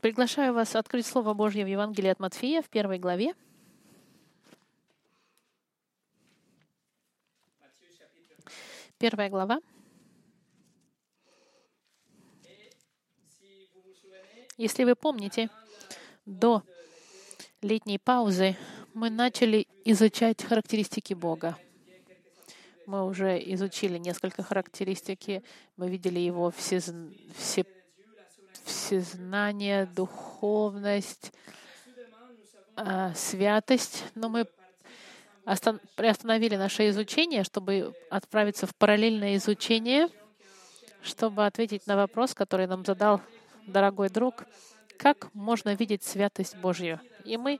Приглашаю вас открыть Слово Божье в Евангелии от Матфея в первой главе. Первая глава. Если вы помните, до летней паузы мы начали изучать характеристики Бога. Мы уже изучили несколько характеристики, мы видели его все, все, всезнание, духовность, а, святость, но мы приостановили наше изучение, чтобы отправиться в параллельное изучение, чтобы ответить на вопрос, который нам задал дорогой друг, как можно видеть святость Божью. И мы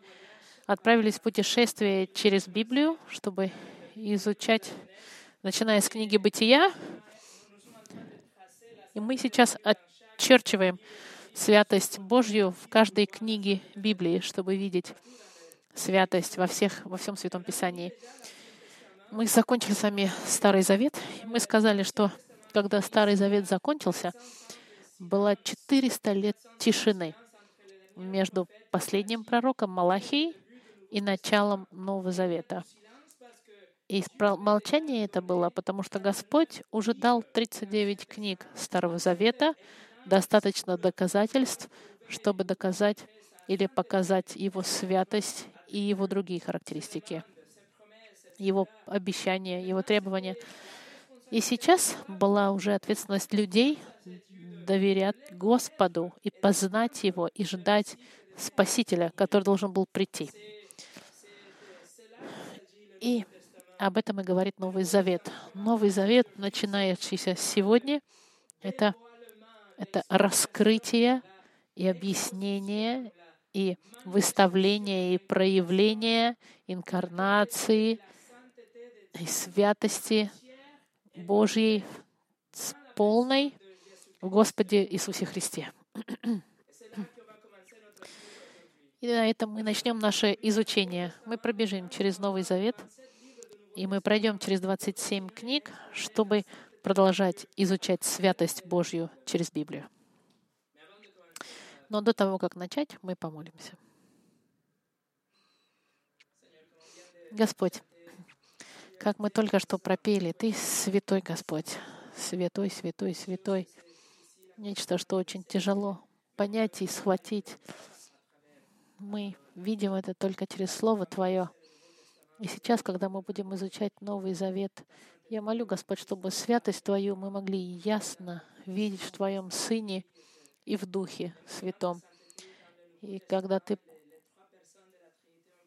отправились в путешествие через Библию, чтобы изучать, начиная с книги «Бытия». И мы сейчас очерчиваем святость Божью в каждой книге Библии, чтобы видеть святость во, всех, во всем Святом Писании. Мы закончили с вами Старый Завет. И мы сказали, что когда Старый Завет закончился, было 400 лет тишины между последним пророком Малахией и началом Нового Завета. И молчание это было, потому что Господь уже дал 39 книг Старого Завета, достаточно доказательств, чтобы доказать или показать Его святость и Его другие характеристики, Его обещания, Его требования. И сейчас была уже ответственность людей доверять Господу и познать Его и ждать Спасителя, который должен был прийти. И об этом и говорит Новый Завет. Новый Завет, начинающийся сегодня, это, это раскрытие и объяснение, и выставление, и проявление инкарнации и святости Божьей с полной в Господе Иисусе Христе. И на этом мы начнем наше изучение. Мы пробежим через Новый Завет, и мы пройдем через 27 книг, чтобы продолжать изучать святость Божью через Библию. Но до того, как начать, мы помолимся. Господь, как мы только что пропели, Ты святой Господь, святой, святой, святой. Нечто, что очень тяжело понять и схватить. Мы видим это только через Слово Твое. И сейчас, когда мы будем изучать Новый Завет, я молю, Господь, чтобы святость Твою мы могли ясно видеть в Твоем Сыне и в Духе Святом. И когда Ты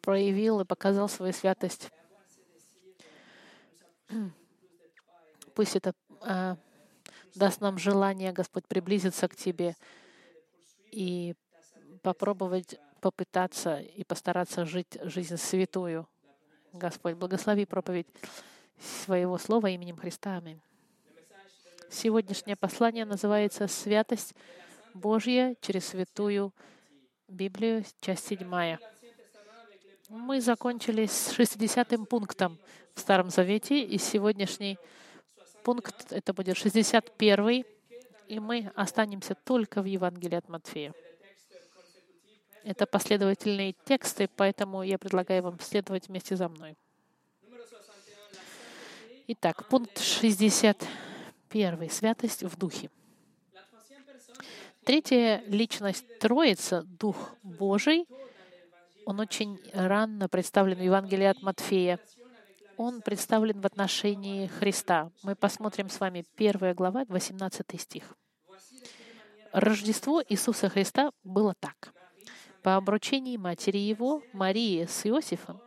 проявил и показал свою святость, пусть это а, даст нам желание, Господь, приблизиться к Тебе и попробовать, попытаться и постараться жить жизнь святую. Господь, благослови проповедь своего слова именем Христа. Аминь. Сегодняшнее послание называется «Святость Божья через святую Библию», часть 7. Мы закончили с 60-м пунктом в Старом Завете, и сегодняшний пункт, это будет 61 и мы останемся только в Евангелии от Матфея. Это последовательные тексты, поэтому я предлагаю вам следовать вместе за мной. Итак, пункт 61. Святость в Духе. Третья личность Троица, Дух Божий, он очень рано представлен в Евангелии от Матфея он представлен в отношении Христа. Мы посмотрим с вами первая глава, 18 стих. Рождество Иисуса Христа было так. По обручении матери его, Марии с Иосифом,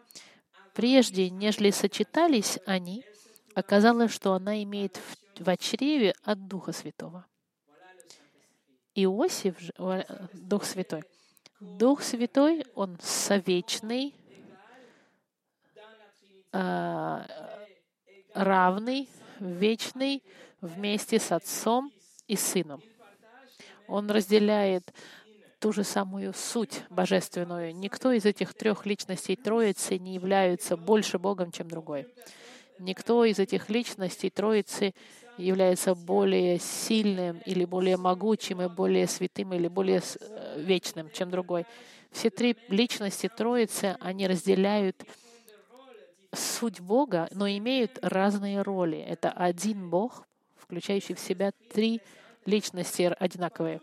прежде нежели сочетались они, оказалось, что она имеет в чреве от Духа Святого. Иосиф, Дух Святой. Дух Святой, Он совечный, а, равный, вечный вместе с Отцом и Сыном. Он разделяет ту же самую суть божественную. Никто из этих трех личностей Троицы не является больше Богом, чем другой. Никто из этих личностей Троицы является более сильным или более могучим, и более святым или более э, вечным, чем другой. Все три личности Троицы, они разделяют суть Бога, но имеют разные роли. Это один Бог, включающий в себя три личности одинаковые.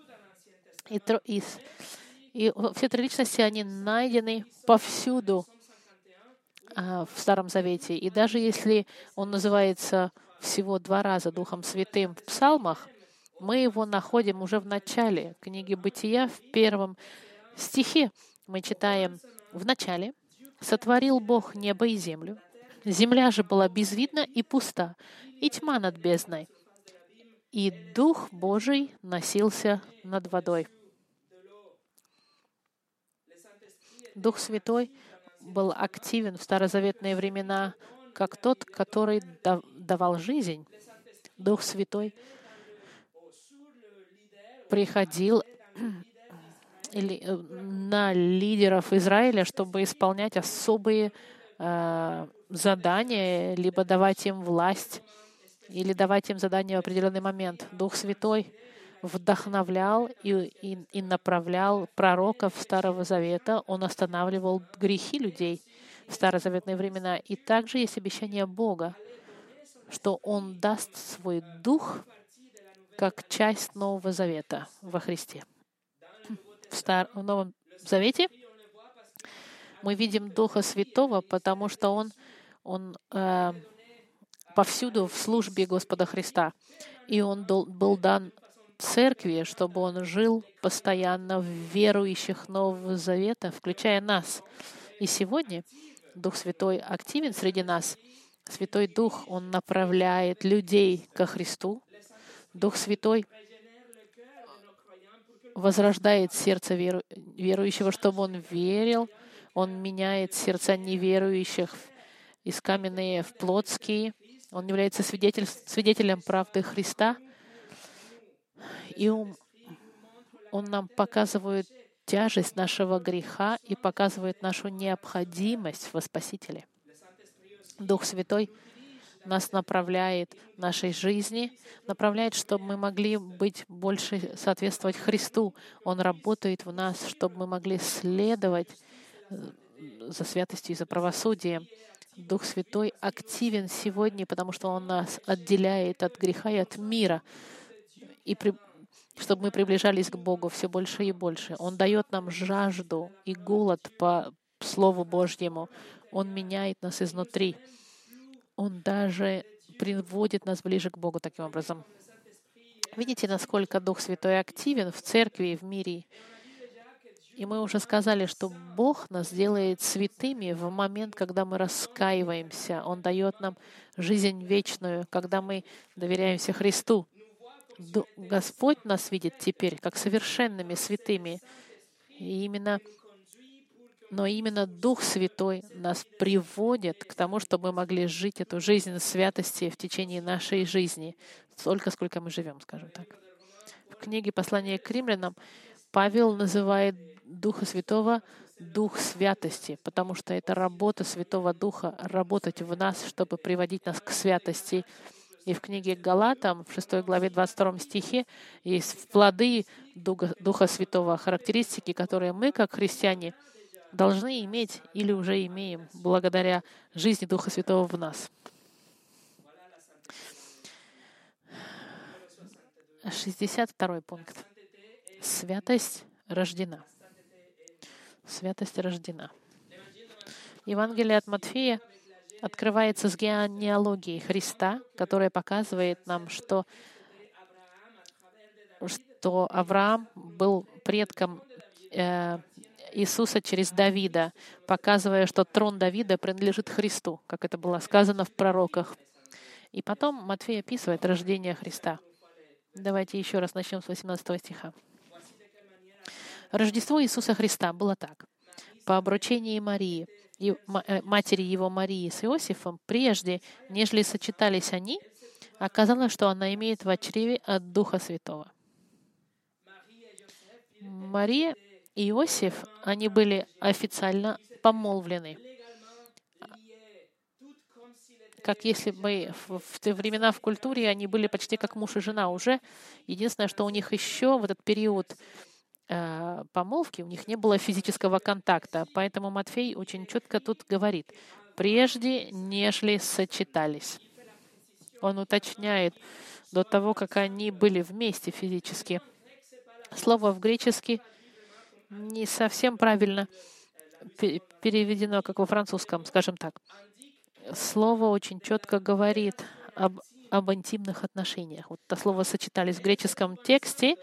И, и, и все три личности, они найдены повсюду в Старом Завете. И даже если он называется всего два раза Духом Святым в псалмах, мы его находим уже в начале книги Бытия, в первом стихе. Мы читаем в начале «Сотворил Бог небо и землю. Земля же была безвидна и пуста, и тьма над бездной. И Дух Божий носился над водой». Дух Святой был активен в старозаветные времена как тот, который давал жизнь. Дух Святой приходил э, на лидеров Израиля, чтобы исполнять особые э, задания, либо давать им власть, или давать им задания в определенный момент. Дух Святой вдохновлял и, и, и направлял пророков Старого Завета. Он останавливал грехи людей в старозаветные времена. И также есть обещание Бога, что Он даст свой дух как часть Нового Завета во Христе. В, Стар... в Новом Завете мы видим Духа Святого, потому что Он, он э, повсюду в службе Господа Христа. И Он был дан церкви, чтобы Он жил постоянно в верующих Нового Завета, включая нас. И сегодня Дух Святой активен среди нас. Святой Дух, Он направляет людей ко Христу. Дух Святой возрождает сердце веру, верующего, чтобы он верил. Он меняет сердца неверующих из каменные в плотские. Он является свидетель, свидетелем правды Христа. И он, он нам показывает тяжесть нашего греха и показывает нашу необходимость во Спасителе. Дух Святой нас направляет нашей жизни, направляет, чтобы мы могли быть больше соответствовать Христу. Он работает в нас, чтобы мы могли следовать э, за святостью и за правосудием. Дух Святой активен сегодня, потому что Он нас отделяет от греха и от мира. И при, чтобы мы приближались к Богу все больше и больше. Он дает нам жажду и голод по Слову Божьему. Он меняет нас изнутри. Он даже приводит нас ближе к Богу таким образом. Видите, насколько Дух Святой активен в церкви и в мире. И мы уже сказали, что Бог нас делает святыми в момент, когда мы раскаиваемся. Он дает нам жизнь вечную, когда мы доверяемся Христу. Господь нас видит теперь как совершенными, святыми. И именно, но именно Дух Святой нас приводит к тому, чтобы мы могли жить эту жизнь святости в течение нашей жизни, столько, сколько мы живем, скажем так. В книге «Послание к римлянам» Павел называет Духа Святого Дух святости, потому что это работа Святого Духа, работать в нас, чтобы приводить нас к святости. И в книге Галатам, в 6 главе 22 стихе, есть плоды Духа, Святого, характеристики, которые мы, как христиане, должны иметь или уже имеем благодаря жизни Духа Святого в нас. 62 пункт. Святость рождена. Святость рождена. Евангелие от Матфея открывается с генеалогией Христа, которая показывает нам, что, что Авраам был предком э, Иисуса через Давида, показывая, что трон Давида принадлежит Христу, как это было сказано в пророках. И потом Матфей описывает рождение Христа. Давайте еще раз начнем с 18 стиха. Рождество Иисуса Христа было так. По обручении Марии — матери его Марии с Иосифом, прежде, нежели сочетались они, оказалось, что она имеет в чреве от Духа Святого. Мария и Иосиф, они были официально помолвлены. как если бы в те времена в культуре они были почти как муж и жена уже. Единственное, что у них еще в этот период э, помолвки, у них не было физического контакта. Поэтому Матфей очень четко тут говорит, прежде нежели сочетались. Он уточняет до того, как они были вместе физически. Слово в греческий не совсем правильно переведено, как во французском, скажем так. Слово очень четко говорит об, об интимных отношениях. Вот это слово сочетались в греческом тексте.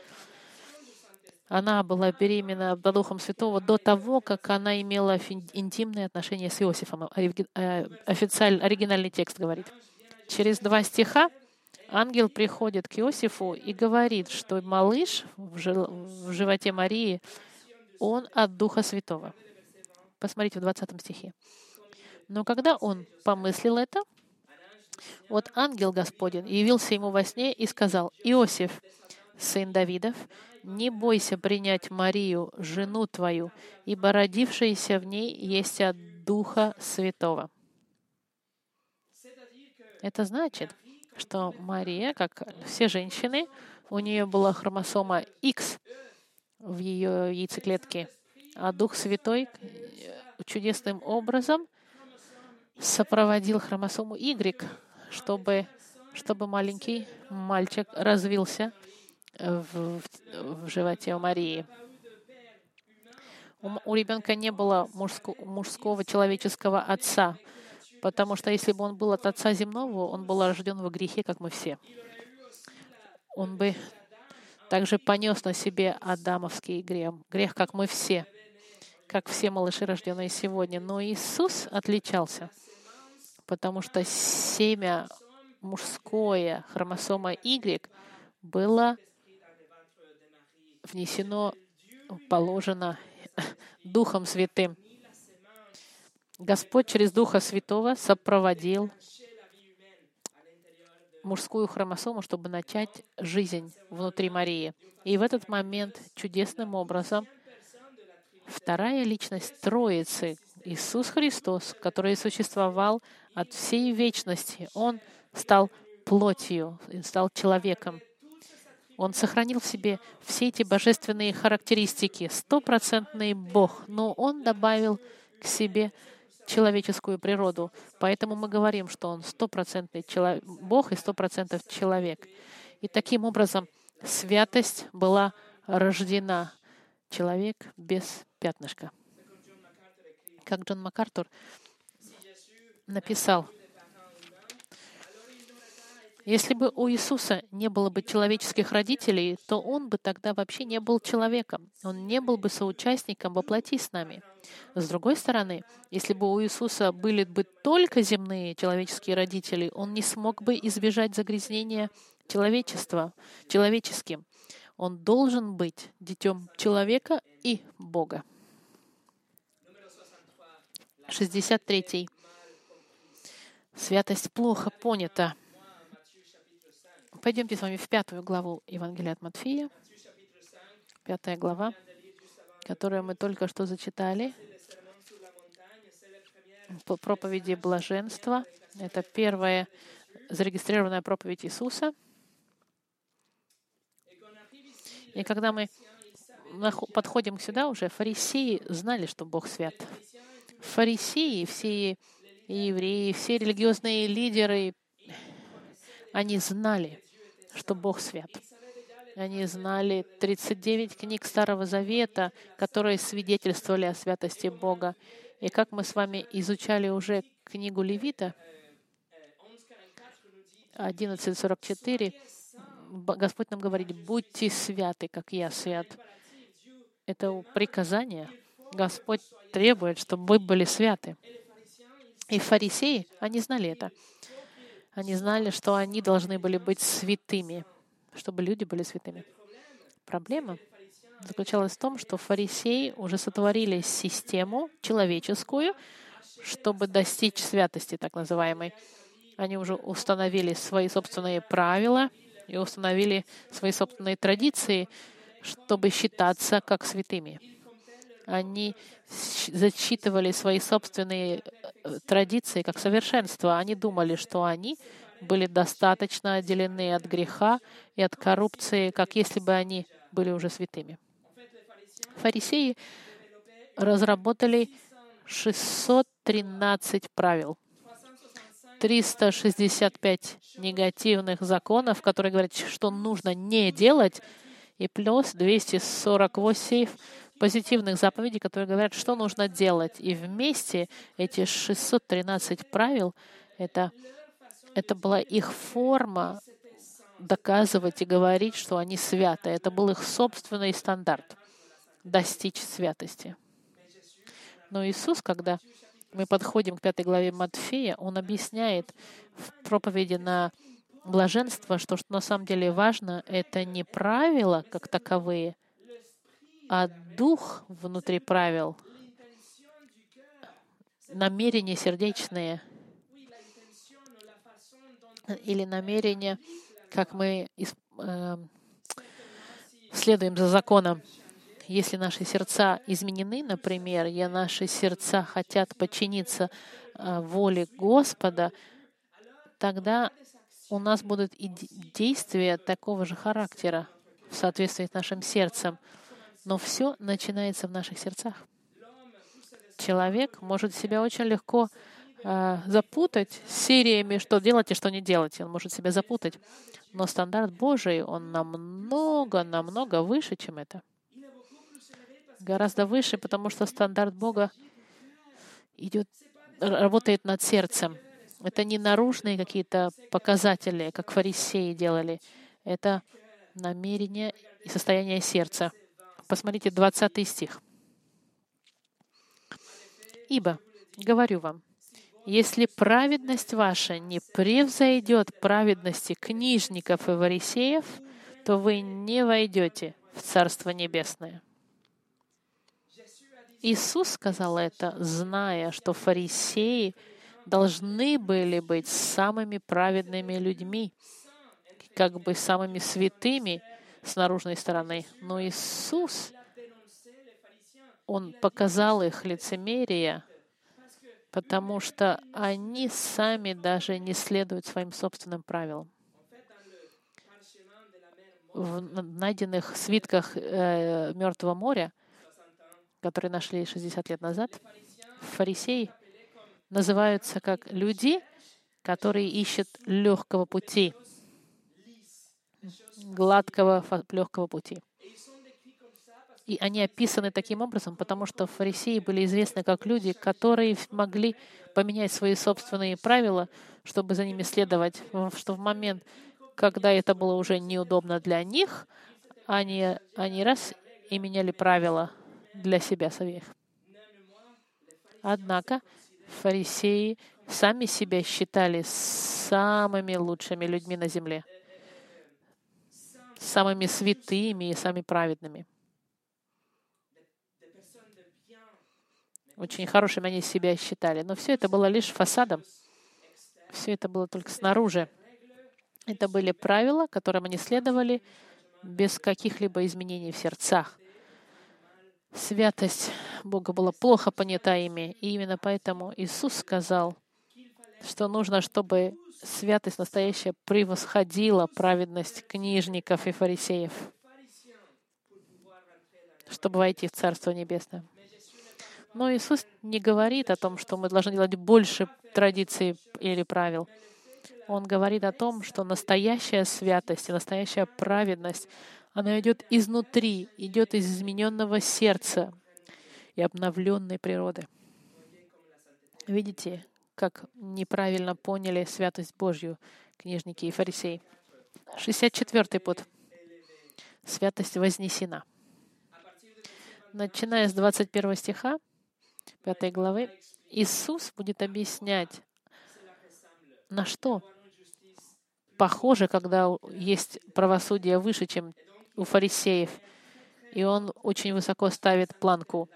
Она была беременна Духом Святого до того, как она имела интимные отношения с Иосифом. Э, официальный, оригинальный текст говорит. Через два стиха ангел приходит к Иосифу и говорит, что малыш в животе Марии, он от Духа Святого. Посмотрите в 20 стихе. Но когда он помыслил это, вот ангел Господень явился ему во сне и сказал, «Иосиф, сын Давидов, не бойся принять Марию, жену твою, ибо родившаяся в ней есть от Духа Святого». Это значит, что Мария, как все женщины, у нее была хромосома X в ее яйцеклетке, а Дух Святой чудесным образом сопроводил хромосому Y, чтобы, чтобы маленький мальчик развился в, в животе у Марии. У, у ребенка не было мужско, мужского человеческого отца, потому что если бы он был от отца земного, он был рожден во грехе, как мы все. Он бы также понес на себе адамовский грех, грех, как мы все — как все малыши, рожденные сегодня. Но Иисус отличался, потому что семя мужское, хромосома Y, было внесено, положено Духом Святым. Господь через Духа Святого сопроводил мужскую хромосому, чтобы начать жизнь внутри Марии. И в этот момент чудесным образом Вторая личность Троицы, Иисус Христос, который существовал от всей вечности, Он стал плотью, стал человеком. Он сохранил в себе все эти божественные характеристики, стопроцентный Бог, но Он добавил к себе человеческую природу. Поэтому мы говорим, что Он стопроцентный Бог и сто человек. И таким образом святость была рождена человек без пятнышка. Как Джон МакАртур написал, если бы у Иисуса не было бы человеческих родителей, то он бы тогда вообще не был человеком. Он не был бы соучастником во плоти с нами. С другой стороны, если бы у Иисуса были бы только земные человеческие родители, он не смог бы избежать загрязнения человечества, человеческим. Он должен быть детем человека и Бога. 63. Святость плохо понята. Пойдемте с вами в пятую главу Евангелия от Матфея. Пятая глава, которую мы только что зачитали. По проповеди блаженства. Это первая зарегистрированная проповедь Иисуса — и когда мы подходим сюда уже, фарисеи знали, что Бог свят. Фарисеи, все евреи, все религиозные лидеры, они знали, что Бог свят. Они знали 39 книг Старого Завета, которые свидетельствовали о святости Бога. И как мы с вами изучали уже книгу Левита, 11.44, Господь нам говорит, будьте святы, как я свят. Это приказание. Господь требует, чтобы мы были святы. И фарисеи, они знали это. Они знали, что они должны были быть святыми, чтобы люди были святыми. Проблема заключалась в том, что фарисеи уже сотворили систему человеческую, чтобы достичь святости, так называемой. Они уже установили свои собственные правила, и установили свои собственные традиции, чтобы считаться как святыми. Они зачитывали свои собственные э, традиции как совершенство. Они думали, что они были достаточно отделены от греха и от коррупции, как если бы они были уже святыми. Фарисеи разработали 613 правил, 365 негативных законов, которые говорят, что нужно не делать, и плюс 248 позитивных заповедей, которые говорят, что нужно делать. И вместе эти 613 правил — это, это была их форма доказывать и говорить, что они святы. Это был их собственный стандарт — достичь святости. Но Иисус, когда мы подходим к пятой главе Матфея, Он объясняет в проповеди на блаженство, что, что на самом деле важно, это не правила как таковые, а дух внутри правил, намерения сердечные или намерения, как мы э, следуем за законом. Если наши сердца изменены, например, и наши сердца хотят подчиниться э, воле Господа, тогда у нас будут и действия такого же характера в соответствии с нашим сердцем. Но все начинается в наших сердцах. Человек может себя очень легко э, запутать сериями, что делать и что не делать. Он может себя запутать. Но стандарт Божий, он намного, намного выше, чем это. Гораздо выше, потому что стандарт Бога идет, работает над сердцем. Это не наружные какие-то показатели, как фарисеи делали. Это намерение и состояние сердца. Посмотрите 20 стих. «Ибо, говорю вам, если праведность ваша не превзойдет праведности книжников и фарисеев, то вы не войдете в Царство Небесное». Иисус сказал это, зная, что фарисеи должны были быть самыми праведными людьми, как бы самыми святыми, с наружной стороны. Но Иисус, Он показал их лицемерие, потому что они сами даже не следуют своим собственным правилам. В найденных свитках э, Мертвого моря, которые нашли 60 лет назад, фарисеи называются как люди, которые ищут легкого пути — гладкого, легкого пути. И они описаны таким образом, потому что фарисеи были известны как люди, которые могли поменять свои собственные правила, чтобы за ними следовать, что в момент, когда это было уже неудобно для них, они, они раз и меняли правила для себя самих. Однако фарисеи сами себя считали самыми лучшими людьми на земле самыми святыми и самыми праведными. Очень хорошими они себя считали. Но все это было лишь фасадом. Все это было только снаружи. Это были правила, которым они следовали без каких-либо изменений в сердцах. Святость Бога была плохо понята ими, и именно поэтому Иисус сказал, что нужно, чтобы святость настоящая превосходила праведность книжников и фарисеев, чтобы войти в Царство Небесное. Но Иисус не говорит о том, что мы должны делать больше традиций или правил. Он говорит о том, что настоящая святость и настоящая праведность, она идет изнутри, идет из измененного сердца и обновленной природы. Видите, как неправильно поняли святость Божью книжники и фарисеи. 64-й путь. Святость вознесена. Начиная с 21 стиха 5 главы, Иисус будет объяснять, на что похоже, когда есть правосудие выше, чем у фарисеев. И он очень высоко ставит планку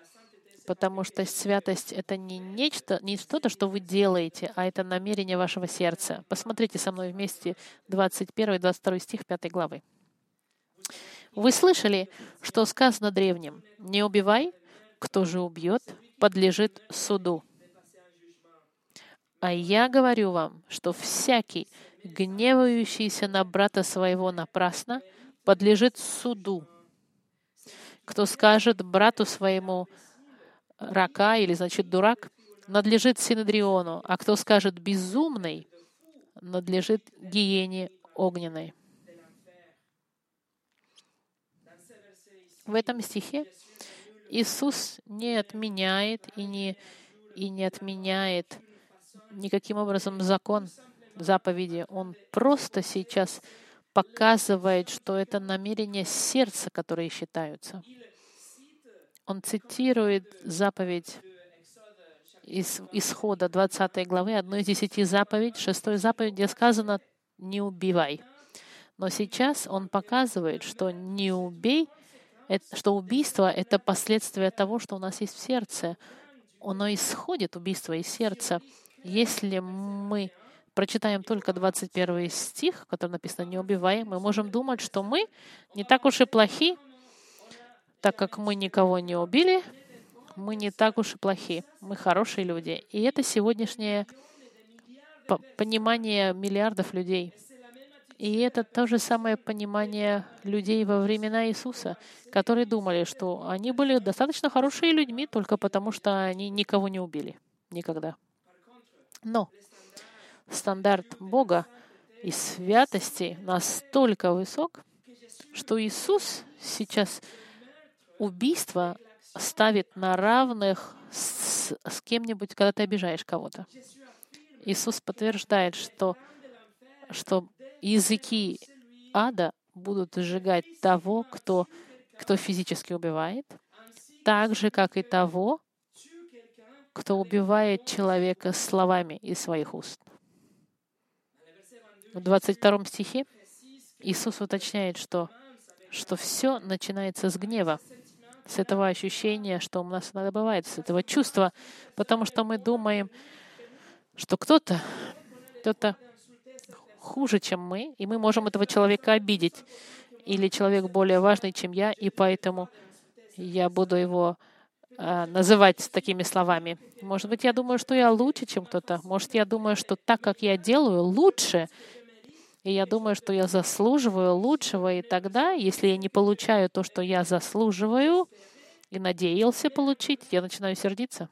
потому что святость — это не нечто, не что-то, что вы делаете, а это намерение вашего сердца. Посмотрите со мной вместе 21 и 22 стих 5 главы. «Вы слышали, что сказано древним, «Не убивай», Кто же убьет, подлежит суду. А я говорю вам, что всякий, гневающийся на брата своего напрасно, подлежит суду. Кто скажет брату своему рака или, значит, дурак, надлежит Синедриону, а кто скажет безумный, надлежит гиене огненной. В этом стихе Иисус не отменяет и не, и не отменяет никаким образом закон заповеди. Он просто сейчас показывает, что это намерения сердца, которые считаются. Он цитирует заповедь из Исхода 20 главы, одной из десяти заповедей, шестой заповедь, где сказано «не убивай». Но сейчас он показывает, что «не убей», что убийство — это последствие того, что у нас есть в сердце. Оно исходит, убийство из сердца. Если мы прочитаем только 21 стих, в котором написано «не убивай», мы можем думать, что мы не так уж и плохи, так как мы никого не убили, мы не так уж и плохи, мы хорошие люди. И это сегодняшнее понимание миллиардов людей. И это то же самое понимание людей во времена Иисуса, которые думали, что они были достаточно хорошие людьми только потому, что они никого не убили. Никогда. Но стандарт Бога и святости настолько высок, что Иисус сейчас убийство ставит на равных с, с кем-нибудь, когда ты обижаешь кого-то. Иисус подтверждает, что, что языки ада будут сжигать того, кто, кто физически убивает, так же, как и того, кто убивает человека словами из своих уст. В 22 стихе Иисус уточняет, что, что все начинается с гнева с этого ощущения, что у нас иногда бывает, с этого чувства, потому что мы думаем, что кто-то, кто-то хуже, чем мы, и мы можем этого человека обидеть. Или человек более важный, чем я, и поэтому я буду его э, называть такими словами. Может быть, я думаю, что я лучше, чем кто-то. Может, я думаю, что так, как я делаю, лучше. И я думаю, что я заслуживаю лучшего. И тогда, если я не получаю то, что я заслуживаю, и надеялся получить, я начинаю сердиться.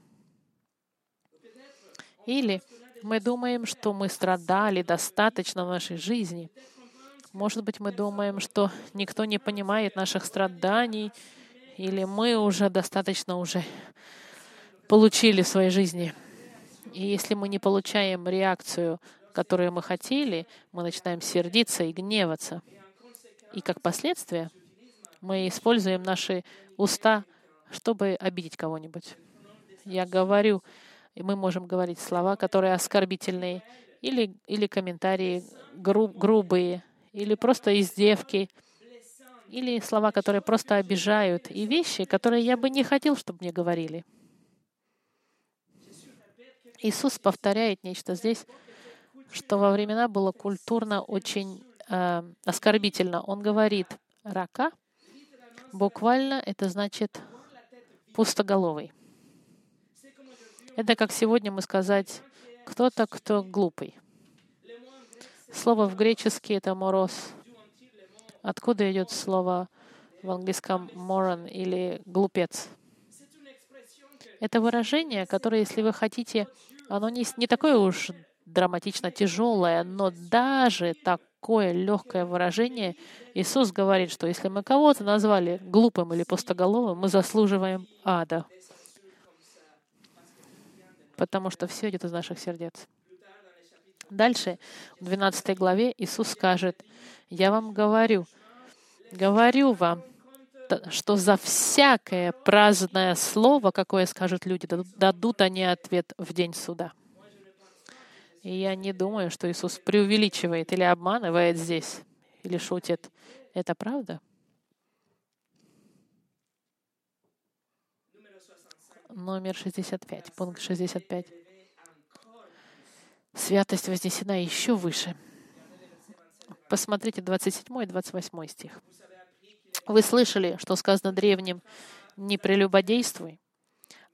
Или мы думаем, что мы страдали достаточно в нашей жизни. Может быть, мы думаем, что никто не понимает наших страданий, или мы уже достаточно уже получили в своей жизни. И если мы не получаем реакцию которую мы хотели, мы начинаем сердиться и гневаться. И как последствие мы используем наши уста, чтобы обидеть кого-нибудь. Я говорю, и мы можем говорить слова, которые оскорбительные, или, или комментарии гру, грубые, или просто издевки, или слова, которые просто обижают, и вещи, которые я бы не хотел, чтобы мне говорили. Иисус повторяет нечто здесь, что во времена было культурно очень э, оскорбительно. Он говорит «рака», буквально это значит «пустоголовый». Это как сегодня мы сказать «кто-то, кто глупый». Слово в греческий это «мороз». Откуда идет слово в английском «moron» или «глупец»? Это выражение, которое, если вы хотите, оно не, не такое уж драматично тяжелое, но даже такое легкое выражение, Иисус говорит, что если мы кого-то назвали глупым или пустоголовым, мы заслуживаем ада. Потому что все идет из наших сердец. Дальше, в 12 главе, Иисус скажет, «Я вам говорю, говорю вам, что за всякое праздное слово, какое скажут люди, дадут они ответ в день суда». И я не думаю, что Иисус преувеличивает или обманывает здесь, или шутит. Это правда? Номер 65, пункт 65. Святость вознесена еще выше. Посмотрите 27 и 28 стих. Вы слышали, что сказано древним, не прелюбодействуй,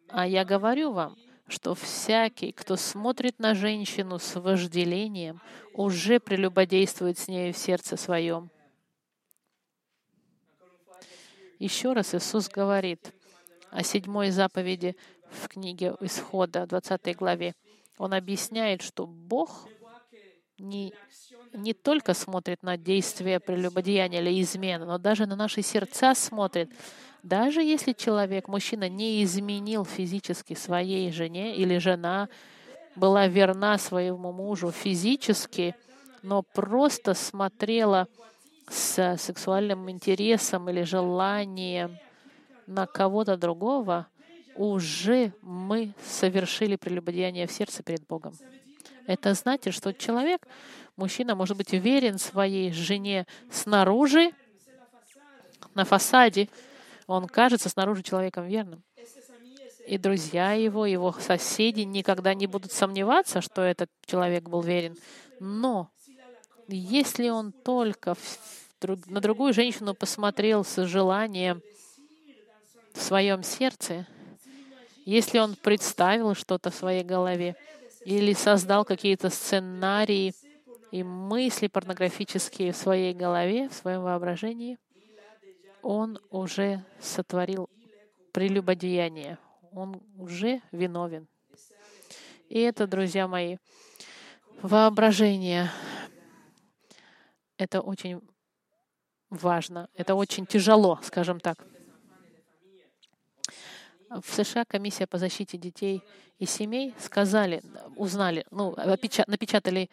А я говорю вам, что всякий, кто смотрит на женщину с вожделением, уже прелюбодействует с нею в сердце своем. Еще раз Иисус говорит о седьмой заповеди в книге Исхода, 20 главе. Он объясняет, что Бог не, не только смотрит на действия прелюбодеяния или измены, но даже на наши сердца смотрит. Даже если человек, мужчина, не изменил физически своей жене или жена была верна своему мужу физически, но просто смотрела с сексуальным интересом или желанием на кого-то другого, уже мы совершили прелюбодеяние в сердце перед Богом. Это значит, что человек, мужчина, может быть уверен своей жене снаружи, на фасаде, он кажется снаружи человеком верным. И друзья его, его соседи никогда не будут сомневаться, что этот человек был верен. Но если он только на другую женщину посмотрел с желанием в своем сердце, если он представил что-то в своей голове или создал какие-то сценарии и мысли порнографические в своей голове, в своем воображении, он уже сотворил прелюбодеяние. Он уже виновен. И это, друзья мои, воображение. Это очень важно. Это очень тяжело, скажем так. В США комиссия по защите детей и семей сказали, узнали, ну, напечатали,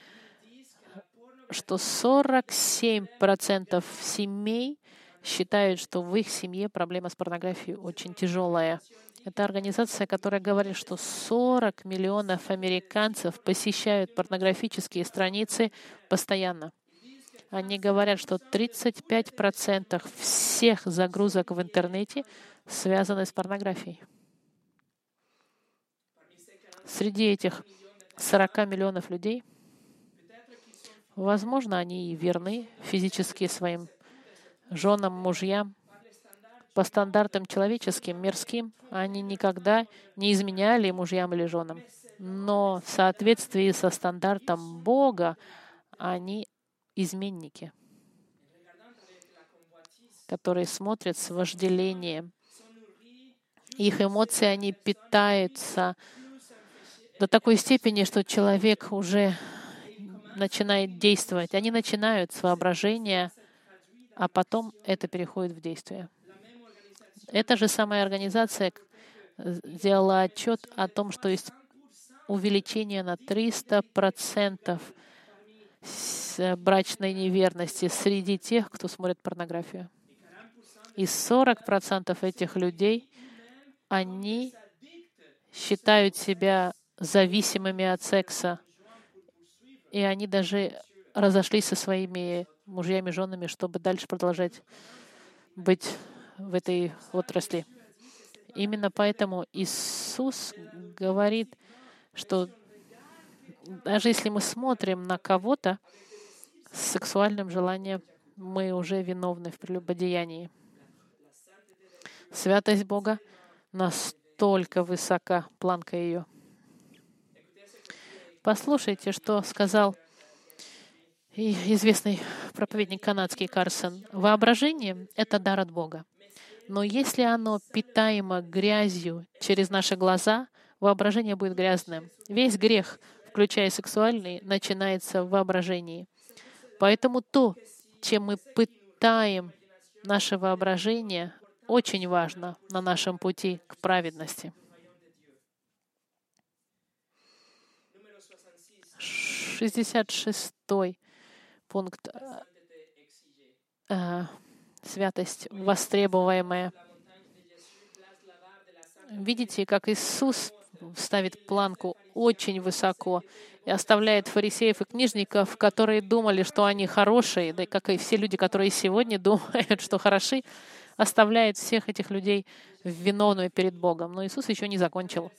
что 47% семей считают, что в их семье проблема с порнографией очень тяжелая. Это организация, которая говорит, что 40 миллионов американцев посещают порнографические страницы постоянно. Они говорят, что 35% всех загрузок в интернете связаны с порнографией. Среди этих 40 миллионов людей, возможно, они и верны физически своим женам, мужьям, по стандартам человеческим, мирским, они никогда не изменяли мужьям или женам. Но в соответствии со стандартом Бога они изменники, которые смотрят с вожделением. Их эмоции, они питаются до такой степени, что человек уже начинает действовать. Они начинают с воображения, а потом это переходит в действие. Эта же самая организация сделала отчет о том, что есть увеличение на 300% брачной неверности среди тех, кто смотрит порнографию. И 40% этих людей, они считают себя зависимыми от секса. И они даже разошлись со своими мужьями, женами, чтобы дальше продолжать быть в этой отрасли. Именно поэтому Иисус говорит, что даже если мы смотрим на кого-то с сексуальным желанием, мы уже виновны в прелюбодеянии. Святость Бога настолько высока, планка ее. Послушайте, что сказал известный проповедник канадский Карсон. Воображение — это дар от Бога. Но если оно питаемо грязью через наши глаза, воображение будет грязным. Весь грех включая сексуальный, начинается в воображении. Поэтому то, чем мы пытаем наше воображение, очень важно на нашем пути к праведности. 66 пункт э, святость востребуемая. Видите, как Иисус ставит планку очень высоко и оставляет фарисеев и книжников, которые думали, что они хорошие, да как и все люди, которые сегодня думают, что хороши, оставляет всех этих людей виновными перед Богом. Но Иисус еще не закончил.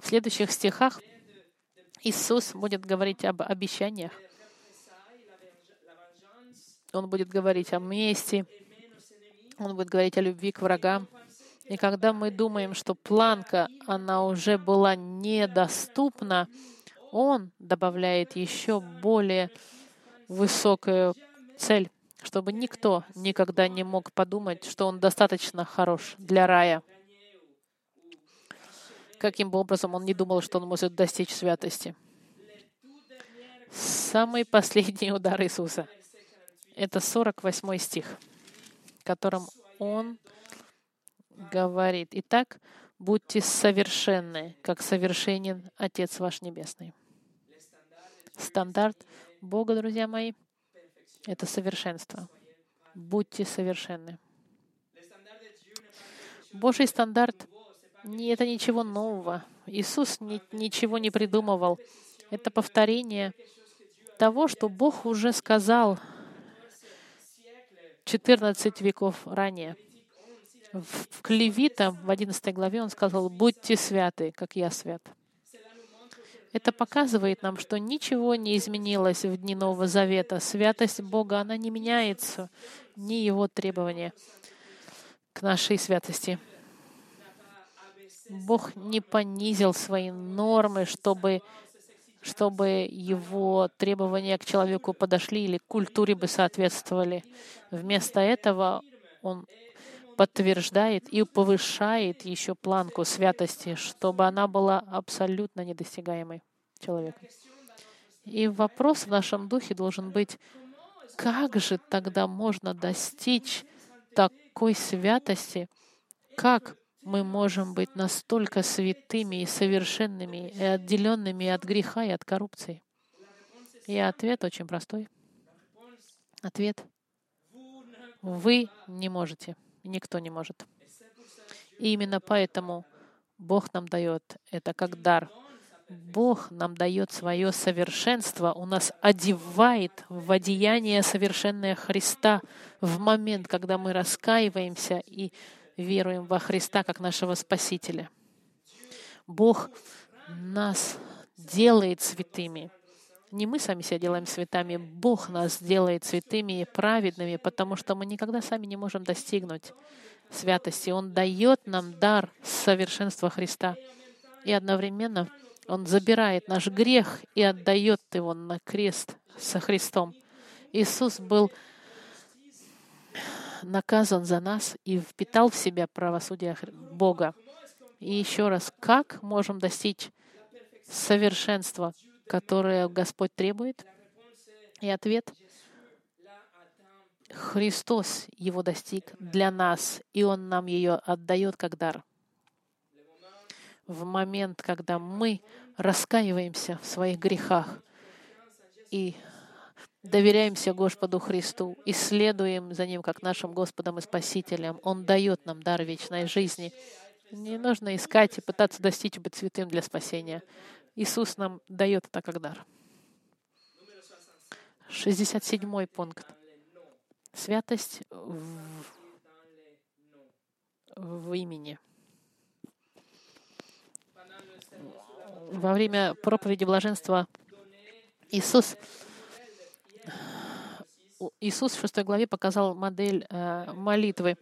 В следующих стихах Иисус будет говорить об обещаниях. Он будет говорить о мести. Он будет говорить о любви к врагам. И когда мы думаем, что планка, она уже была недоступна, Он добавляет еще более высокую цель, чтобы никто никогда не мог подумать, что Он достаточно хорош для рая. Каким бы образом Он не думал, что Он может достичь святости. Самый последний удар Иисуса — это 48 стих, в котором Он говорит, «Итак, будьте совершенны, как совершенен Отец ваш Небесный». Стандарт Бога, друзья мои, это совершенство. Будьте совершенны. Божий стандарт — это ничего нового. Иисус ни, ничего не придумывал. Это повторение того, что Бог уже сказал 14 веков ранее. В Клевитам в 11 главе он сказал, «Будьте святы, как я свят». Это показывает нам, что ничего не изменилось в дни Нового Завета. Святость Бога, она не меняется, ни Его требования к нашей святости. Бог не понизил свои нормы, чтобы, чтобы Его требования к человеку подошли или культуре бы соответствовали. Вместо этого Он подтверждает и повышает еще планку святости, чтобы она была абсолютно недостигаемой человеком. И вопрос в нашем духе должен быть, как же тогда можно достичь такой святости? Как мы можем быть настолько святыми и совершенными, и отделенными от греха и от коррупции? И ответ очень простой. Ответ — вы не можете. Никто не может. И именно поэтому Бог нам дает это как дар. Бог нам дает свое совершенство, У нас одевает в одеяние совершенное Христа в момент, когда мы раскаиваемся и веруем во Христа как нашего Спасителя. Бог нас делает святыми. Не мы сами себя делаем святыми, Бог нас делает святыми и праведными, потому что мы никогда сами не можем достигнуть святости. Он дает нам дар совершенства Христа. И одновременно Он забирает наш грех и отдает его на крест со Христом. Иисус был наказан за нас и впитал в себя правосудие Бога. И еще раз, как можем достичь совершенства, которое Господь требует? И ответ — Христос его достиг для нас, и Он нам ее отдает как дар. В момент, когда мы раскаиваемся в своих грехах и доверяемся Господу Христу, и следуем за Ним как нашим Господом и Спасителем, Он дает нам дар вечной жизни. Не нужно искать и пытаться достичь быть святым для спасения. Иисус нам дает это как дар. 67 пункт. Святость в, в имени. Во время проповеди блаженства Иисус Иисус в шестой главе показал модель э, молитвы.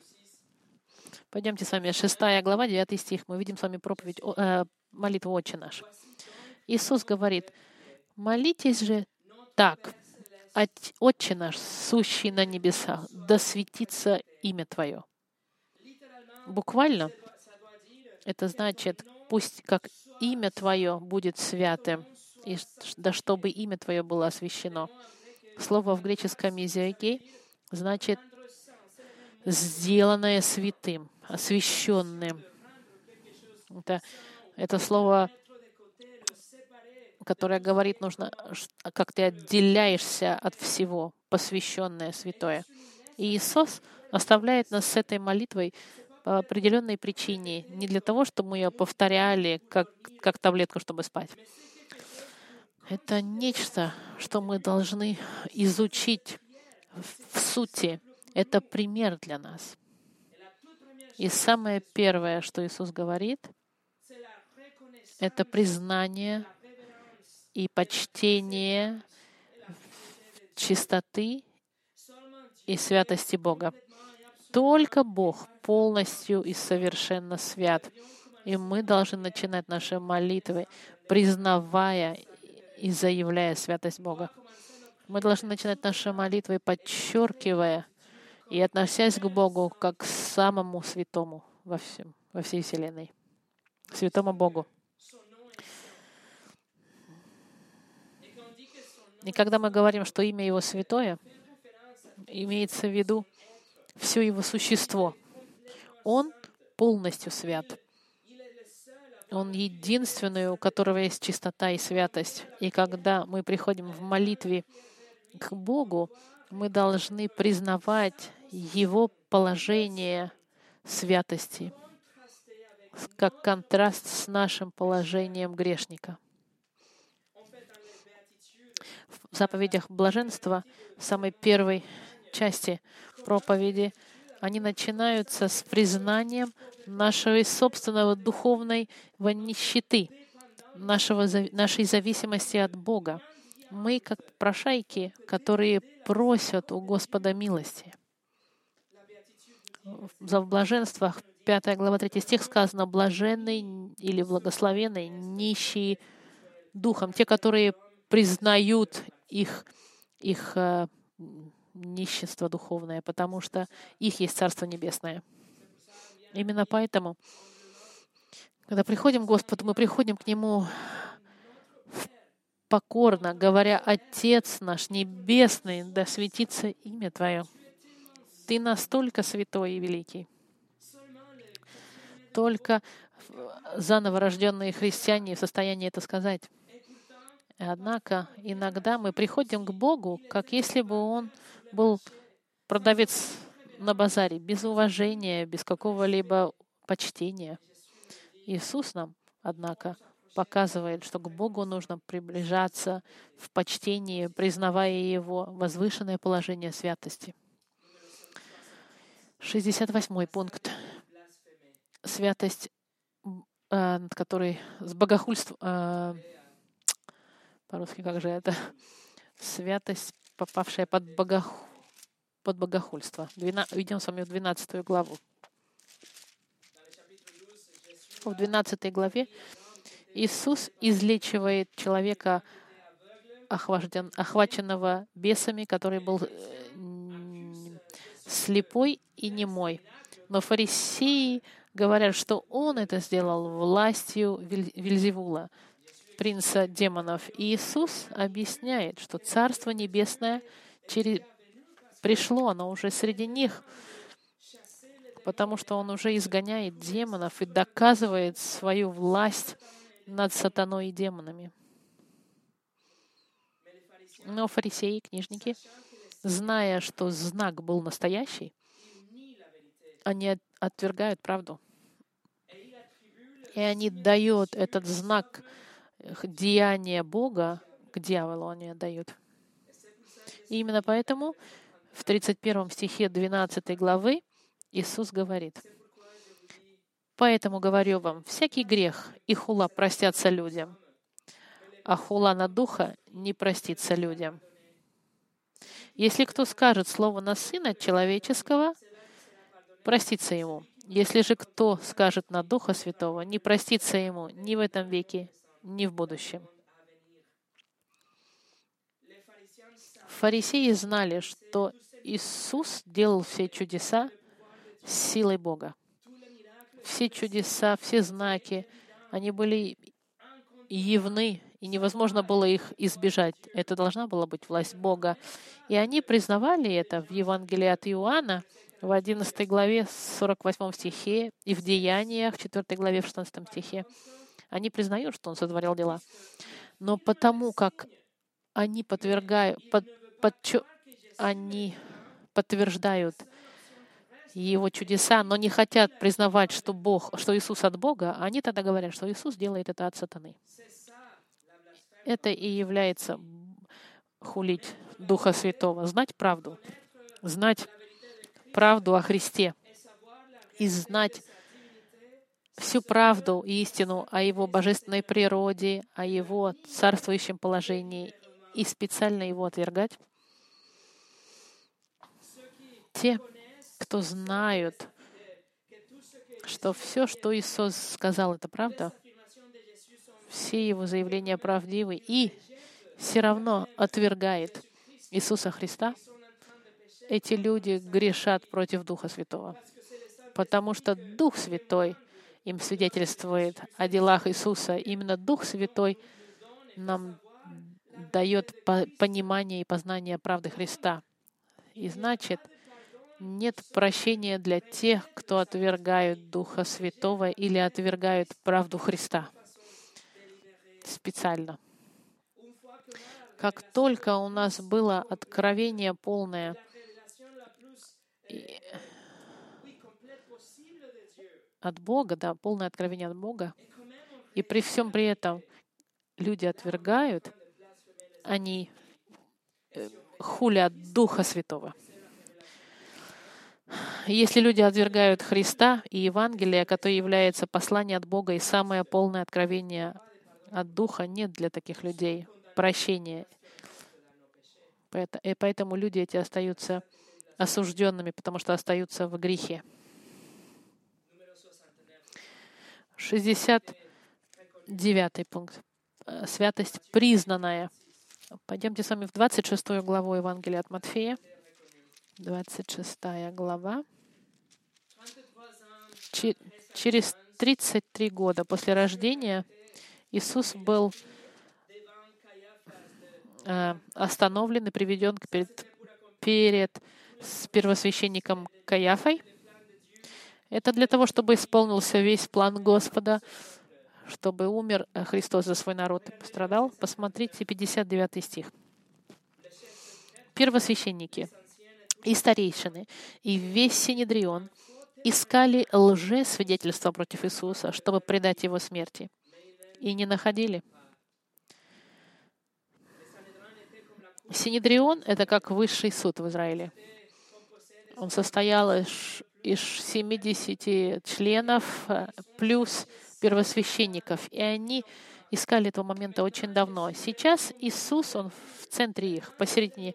Пойдемте с вами, шестая глава, девятый стих. Мы видим с вами проповедь, э, молитву «Отче наш». Иисус говорит, «Молитесь же так, Отче наш, сущий на небесах, да светится имя Твое». Буквально это значит, пусть как имя Твое будет святым, и да чтобы имя Твое было освящено. Слово в греческом языке значит сделанное святым, освященным. Это, это слово, которое говорит, нужно, как ты отделяешься от всего, посвященное святое. И Иисус оставляет нас с этой молитвой по определенной причине, не для того, чтобы мы ее повторяли как, как таблетку, чтобы спать, это нечто, что мы должны изучить в сути. Это пример для нас. И самое первое, что Иисус говорит, это признание и почтение чистоты и святости Бога. только Бог полностью и совершенно свят. И мы должны начинать наши молитвы, признавая и заявляя святость Бога. Мы должны начинать наши молитвы, подчеркивая и относясь к Богу как к самому святому во всем, во всей Вселенной. Святому Богу. И когда мы говорим, что имя Его святое, имеется в виду все Его существо. Он полностью свят. Он единственный, у которого есть чистота и святость. И когда мы приходим в молитве к Богу, мы должны признавать Его положение святости как контраст с нашим положением грешника. В заповедях блаженства, в самой первой части проповеди, они начинаются с признанием нашей собственного духовной нищеты, нашего, нашей зависимости от Бога. Мы как прошайки, которые просят у Господа милости. В блаженствах 5 глава 3 стих сказано «блаженный или благословенный, нищие духом», те, которые признают их, их э, нищенство духовное, потому что их есть Царство Небесное. Именно поэтому, когда приходим к Господу, мы приходим к Нему покорно, говоря, «Отец наш Небесный, да светится имя Твое». Ты настолько святой и великий. Только заново рожденные христиане в состоянии это сказать. Однако иногда мы приходим к Богу, как если бы Он был продавец на базаре, без уважения, без какого-либо почтения. Иисус нам, однако, показывает, что к Богу нужно приближаться в почтении, признавая Его возвышенное положение святости. 68 пункт. Святость, э, над которой с богохульством, э, по-русски как же это, святость, попавшая под, богох... под богохульство. Идем с вами в 12 главу. В 12 главе Иисус излечивает человека, охваченного бесами, который был э, слепой и немой. Но фарисеи говорят, что он это сделал властью Вильзевула, принца демонов. И Иисус объясняет, что Царство Небесное через... пришло, оно уже среди них, потому что он уже изгоняет демонов и доказывает свою власть над сатаной и демонами. Но фарисеи, книжники, зная, что знак был настоящий, они отвергают правду. И они дают этот знак деяния Бога к дьяволу, они отдают. И именно поэтому в 31 стихе 12 главы Иисус говорит, «Поэтому говорю вам, всякий грех и хула простятся людям, а хула на духа не простится людям. Если кто скажет слово на Сына Человеческого, простится ему. Если же кто скажет на Духа Святого, не простится ему ни в этом веке, ни в будущем. Фарисеи знали, что Иисус делал все чудеса силой Бога. Все чудеса, все знаки, они были явны, и невозможно было их избежать. Это должна была быть власть Бога. И они признавали это в Евангелии от Иоанна, в 11 главе, 48 стихе, и в Деяниях, в 4 главе, в 16 стихе. Они признают, что Он сотворил дела. Но потому как они подвергают, под, под, они подтверждают его чудеса, но не хотят признавать, что Бог, что Иисус от Бога, они тогда говорят, что Иисус делает это от сатаны. Это и является хулить Духа Святого, знать правду, знать правду о Христе и знать всю правду и истину о Его божественной природе, о Его царствующем положении и специально Его отвергать. Те, кто знают, что все, что Иисус сказал, это правда, все его заявления правдивы, и все равно отвергает Иисуса Христа, эти люди грешат против Духа Святого. Потому что Дух Святой им свидетельствует о делах Иисуса. Именно Дух Святой нам дает понимание и познание правды Христа. И значит, нет прощения для тех, кто отвергают Духа Святого или отвергают правду Христа специально. Как только у нас было откровение полное от Бога, да, полное откровение от Бога, и при всем при этом люди отвергают, они э, хулят Духа Святого. Если люди отвергают Христа и Евангелие, которое является послание от Бога и самое полное откровение от Духа, нет для таких людей прощения. И поэтому люди эти остаются осужденными, потому что остаются в грехе. 69 пункт. Э, святость признанная. Пойдемте с вами в 26 главу Евангелия от Матфея. 26 глава. Через 33 года после рождения Иисус был э, остановлен и приведен перед, перед первосвященником Каяфой. Это для того, чтобы исполнился весь план Господа, чтобы умер Христос за свой народ и пострадал. Посмотрите 59 стих. Первосвященники и старейшины, и весь Синедрион искали лжесвидетельства против Иисуса, чтобы предать Его смерти, и не находили. Синедрион — это как высший суд в Израиле. Он состоял из, из 70 членов э, плюс первосвященников, и они искали этого момента очень давно. Сейчас Иисус, Он в центре их, посередине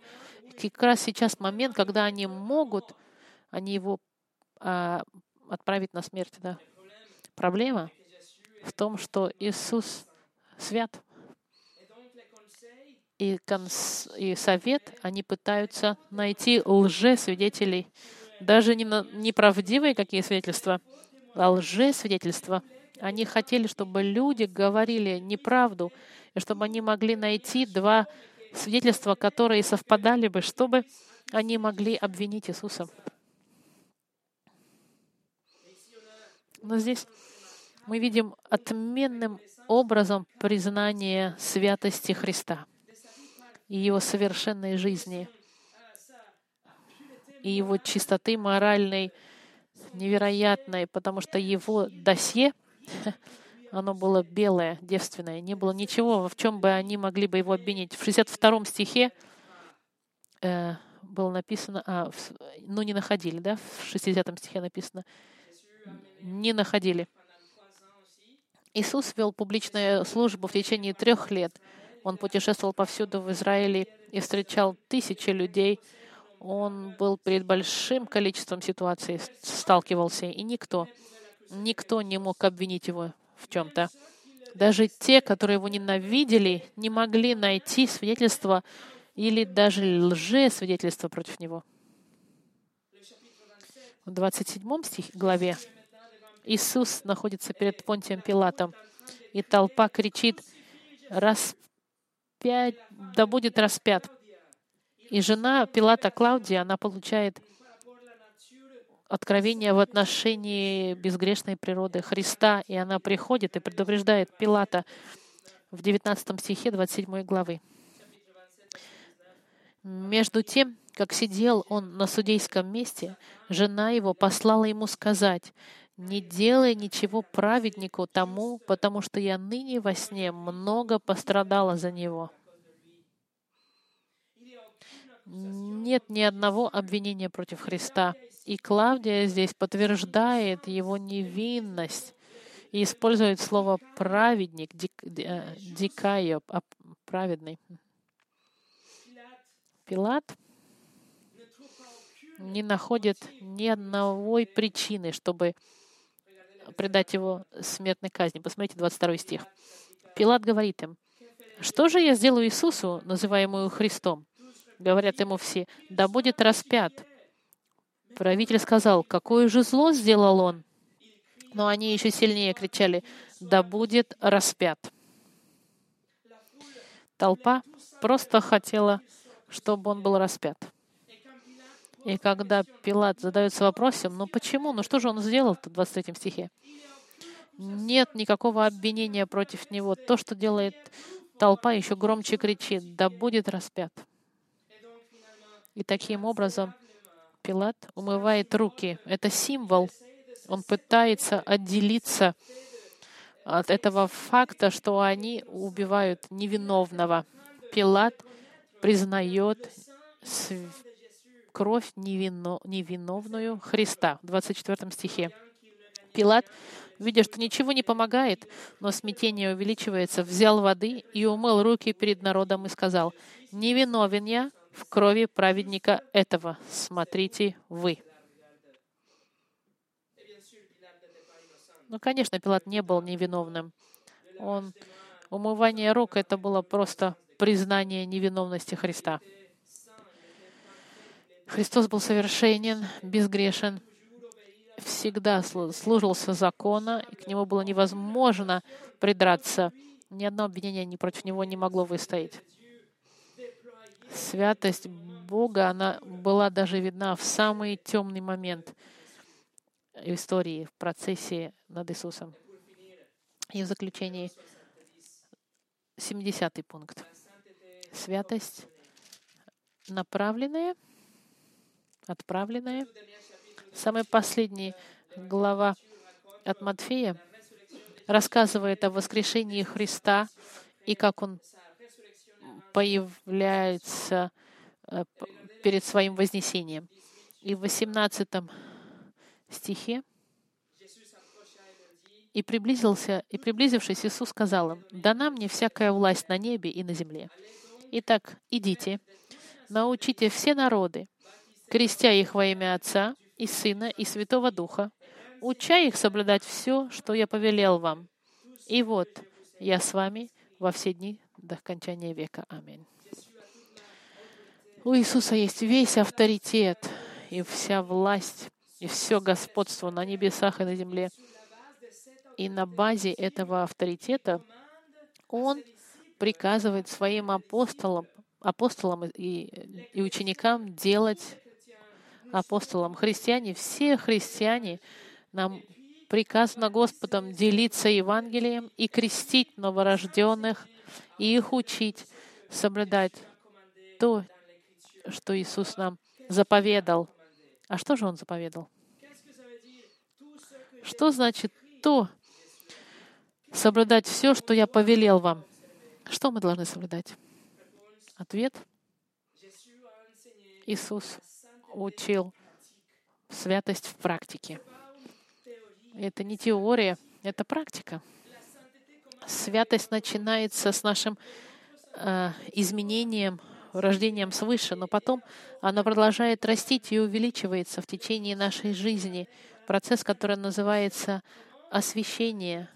как раз сейчас момент, когда они могут, они его а, отправить на смерть. Да. Проблема в том, что Иисус свят. И, конс, и совет, они пытаются найти лже-свидетелей, даже не неправдивые какие свидетельства, а лже-свидетельства. Они хотели, чтобы люди говорили неправду, и чтобы они могли найти два свидетельства, которые совпадали бы, чтобы они могли обвинить Иисуса. Но здесь мы видим отменным образом признание святости Христа и Его совершенной жизни, и Его чистоты моральной невероятной, потому что Его досье оно было белое, девственное. Не было ничего, в чем бы они могли бы его обвинить. В 62 стихе э, было написано, а, в, ну не находили, да? В 60 стихе написано, не находили. Иисус вел публичную службу в течение трех лет. Он путешествовал повсюду в Израиле и встречал тысячи людей. Он был перед большим количеством ситуаций, сталкивался, и никто, никто не мог обвинить его в чем-то. Даже те, которые его ненавидели, не могли найти свидетельства или даже лже-свидетельства против него. В 27 стих, главе Иисус находится перед Понтием Пилатом, и толпа кричит, «Распять, да будет распят». И жена Пилата Клаудия, она получает откровение в отношении безгрешной природы Христа, и она приходит и предупреждает Пилата в 19 стихе 27 главы. Между тем, как сидел он на судейском месте, жена его послала ему сказать, «Не делай ничего праведнику тому, потому что я ныне во сне много пострадала за него». Нет ни одного обвинения против Христа. И Клавдия здесь подтверждает его невинность и использует слово праведник, э, дикайо, а праведный. Пилат не находят ни одной причины, чтобы предать его смертной казни. Посмотрите 22 стих. Пилат говорит им, «Что же я сделаю Иисусу, называемую Христом?» Говорят ему все, «Да будет распят». Правитель сказал, «Какое же зло сделал он?» Но они еще сильнее кричали, «Да будет распят». Толпа просто хотела, чтобы он был распят. И когда Пилат задается вопросом, ну почему, ну что же он сделал-то в 23 стихе? Нет никакого обвинения против него. То, что делает толпа, еще громче кричит, да будет распят. И таким образом Пилат умывает руки. Это символ. Он пытается отделиться от этого факта, что они убивают невиновного. Пилат признает кровь невино, невиновную Христа в 24 стихе. Пилат, видя, что ничего не помогает, но смятение увеличивается, взял воды и умыл руки перед народом и сказал, «Невиновен я в крови праведника этого. Смотрите вы». Ну, конечно, Пилат не был невиновным. Он, умывание рук — это было просто признание невиновности Христа. Христос был совершенен, безгрешен, всегда служился закона, и к нему было невозможно придраться. Ни одно обвинение ни против него не могло выстоять. Святость Бога, она была даже видна в самый темный момент истории, в процессе над Иисусом. И в заключении 70 пункт. Святость направленная, отправленная. Самая последняя глава от Матфея рассказывает о воскрешении Христа и как Он появляется э, перед своим вознесением. И в 18 стихе и приблизился, и приблизившись, Иисус сказал им, «Дана мне всякая власть на небе и на земле. Итак, идите, научите все народы, крестя их во имя Отца и Сына и Святого Духа, уча их соблюдать все, что я повелел вам. И вот, я с вами во все дни до окончания века. Аминь. У Иисуса есть весь авторитет и вся власть, и все господство на небесах и на земле. И на базе этого авторитета Он приказывает своим апостолам, апостолам и, и ученикам делать апостолам. Христиане, все христиане, нам приказано Господом делиться Евангелием и крестить новорожденных, и их учить, соблюдать то, что Иисус нам заповедал. А что же Он заповедал? Что значит то, соблюдать все, что я повелел вам? Что мы должны соблюдать? Ответ. Иисус учил святость в практике. Это не теория, это практика. Святость начинается с нашим э, изменением, рождением свыше, но потом она продолжает расти и увеличивается в течение нашей жизни. Процесс, который называется освящение.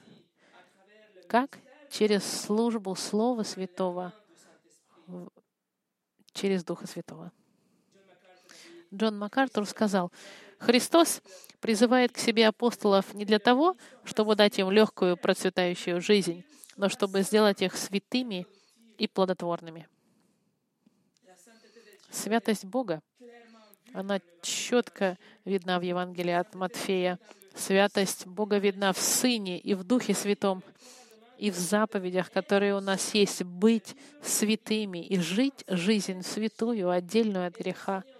Как? Через службу Слова Святого, через Духа Святого. Джон МакАртур сказал, Христос призывает к себе апостолов не для того, чтобы дать им легкую процветающую жизнь, но чтобы сделать их святыми и плодотворными. Святость Бога, она четко видна в Евангелии от Матфея. Святость Бога видна в Сыне и в Духе Святом, и в заповедях, которые у нас есть, быть святыми и жить жизнь святую, отдельную от греха —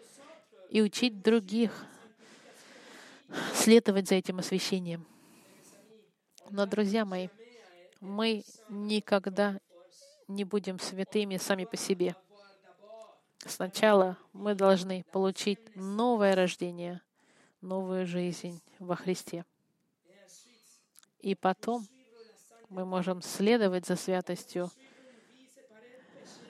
и учить других следовать за этим освящением. Но, друзья мои, мы никогда не будем святыми сами по себе. Сначала мы должны получить новое рождение, новую жизнь во Христе. И потом мы можем следовать за святостью,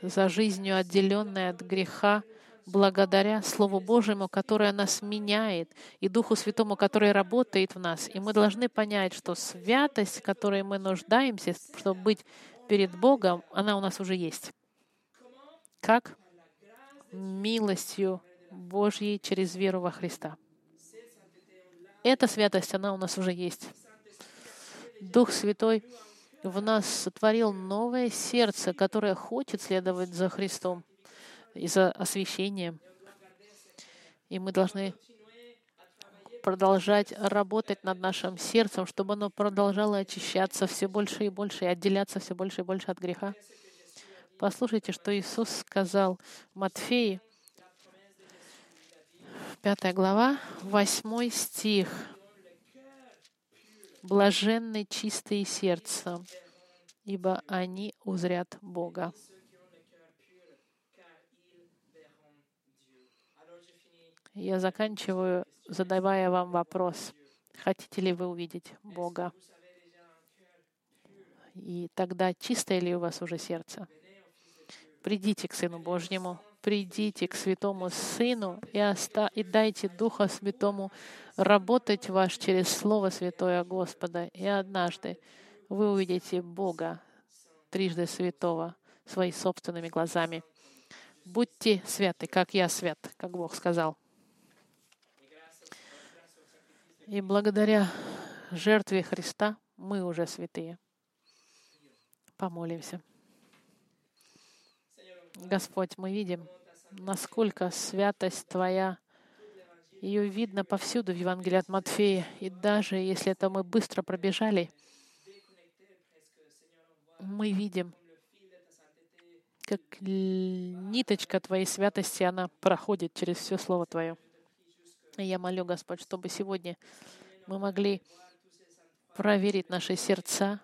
за жизнью, отделенной от греха, благодаря Слову Божьему, которое нас меняет, и Духу Святому, который работает в нас. И мы должны понять, что святость, которой мы нуждаемся, чтобы быть перед Богом, она у нас уже есть. Как? Милостью Божьей через веру во Христа. Эта святость, она у нас уже есть. Дух Святой в нас сотворил новое сердце, которое хочет следовать за Христом и за освящением. И мы должны продолжать работать над нашим сердцем, чтобы оно продолжало очищаться все больше и больше и отделяться все больше и больше от греха. Послушайте, что Иисус сказал Матфеи, 5 глава, 8 стих. «Блаженны чистые сердцем, ибо они узрят Бога». Я заканчиваю, задавая вам вопрос. Хотите ли вы увидеть Бога? И тогда чистое ли у вас уже сердце? Придите к Сыну Божьему, придите к Святому Сыну и, оста... и дайте Духа Святому работать ваш через Слово Святое Господа. И однажды вы увидите Бога, трижды святого, своими собственными глазами. Будьте святы, как я свят, как Бог сказал. И благодаря жертве Христа мы уже святые. Помолимся. Господь, мы видим, насколько святость Твоя, ее видно повсюду в Евангелии от Матфея. И даже если это мы быстро пробежали, мы видим, как ниточка Твоей святости, она проходит через все Слово Твое. И я молю, Господь, чтобы сегодня мы могли проверить наши сердца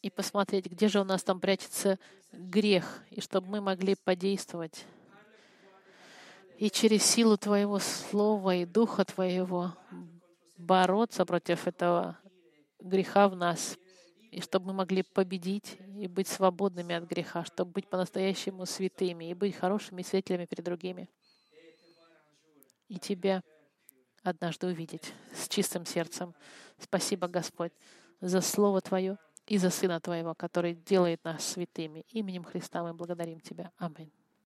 и посмотреть, где же у нас там прячется грех, и чтобы мы могли подействовать. И через силу Твоего Слова и Духа Твоего бороться против этого греха в нас, и чтобы мы могли победить и быть свободными от греха, чтобы быть по-настоящему святыми и быть хорошими свидетелями перед другими и Тебя однажды увидеть с чистым сердцем. Спасибо, Господь, за Слово Твое и за Сына Твоего, который делает нас святыми. Именем Христа мы благодарим Тебя. Аминь.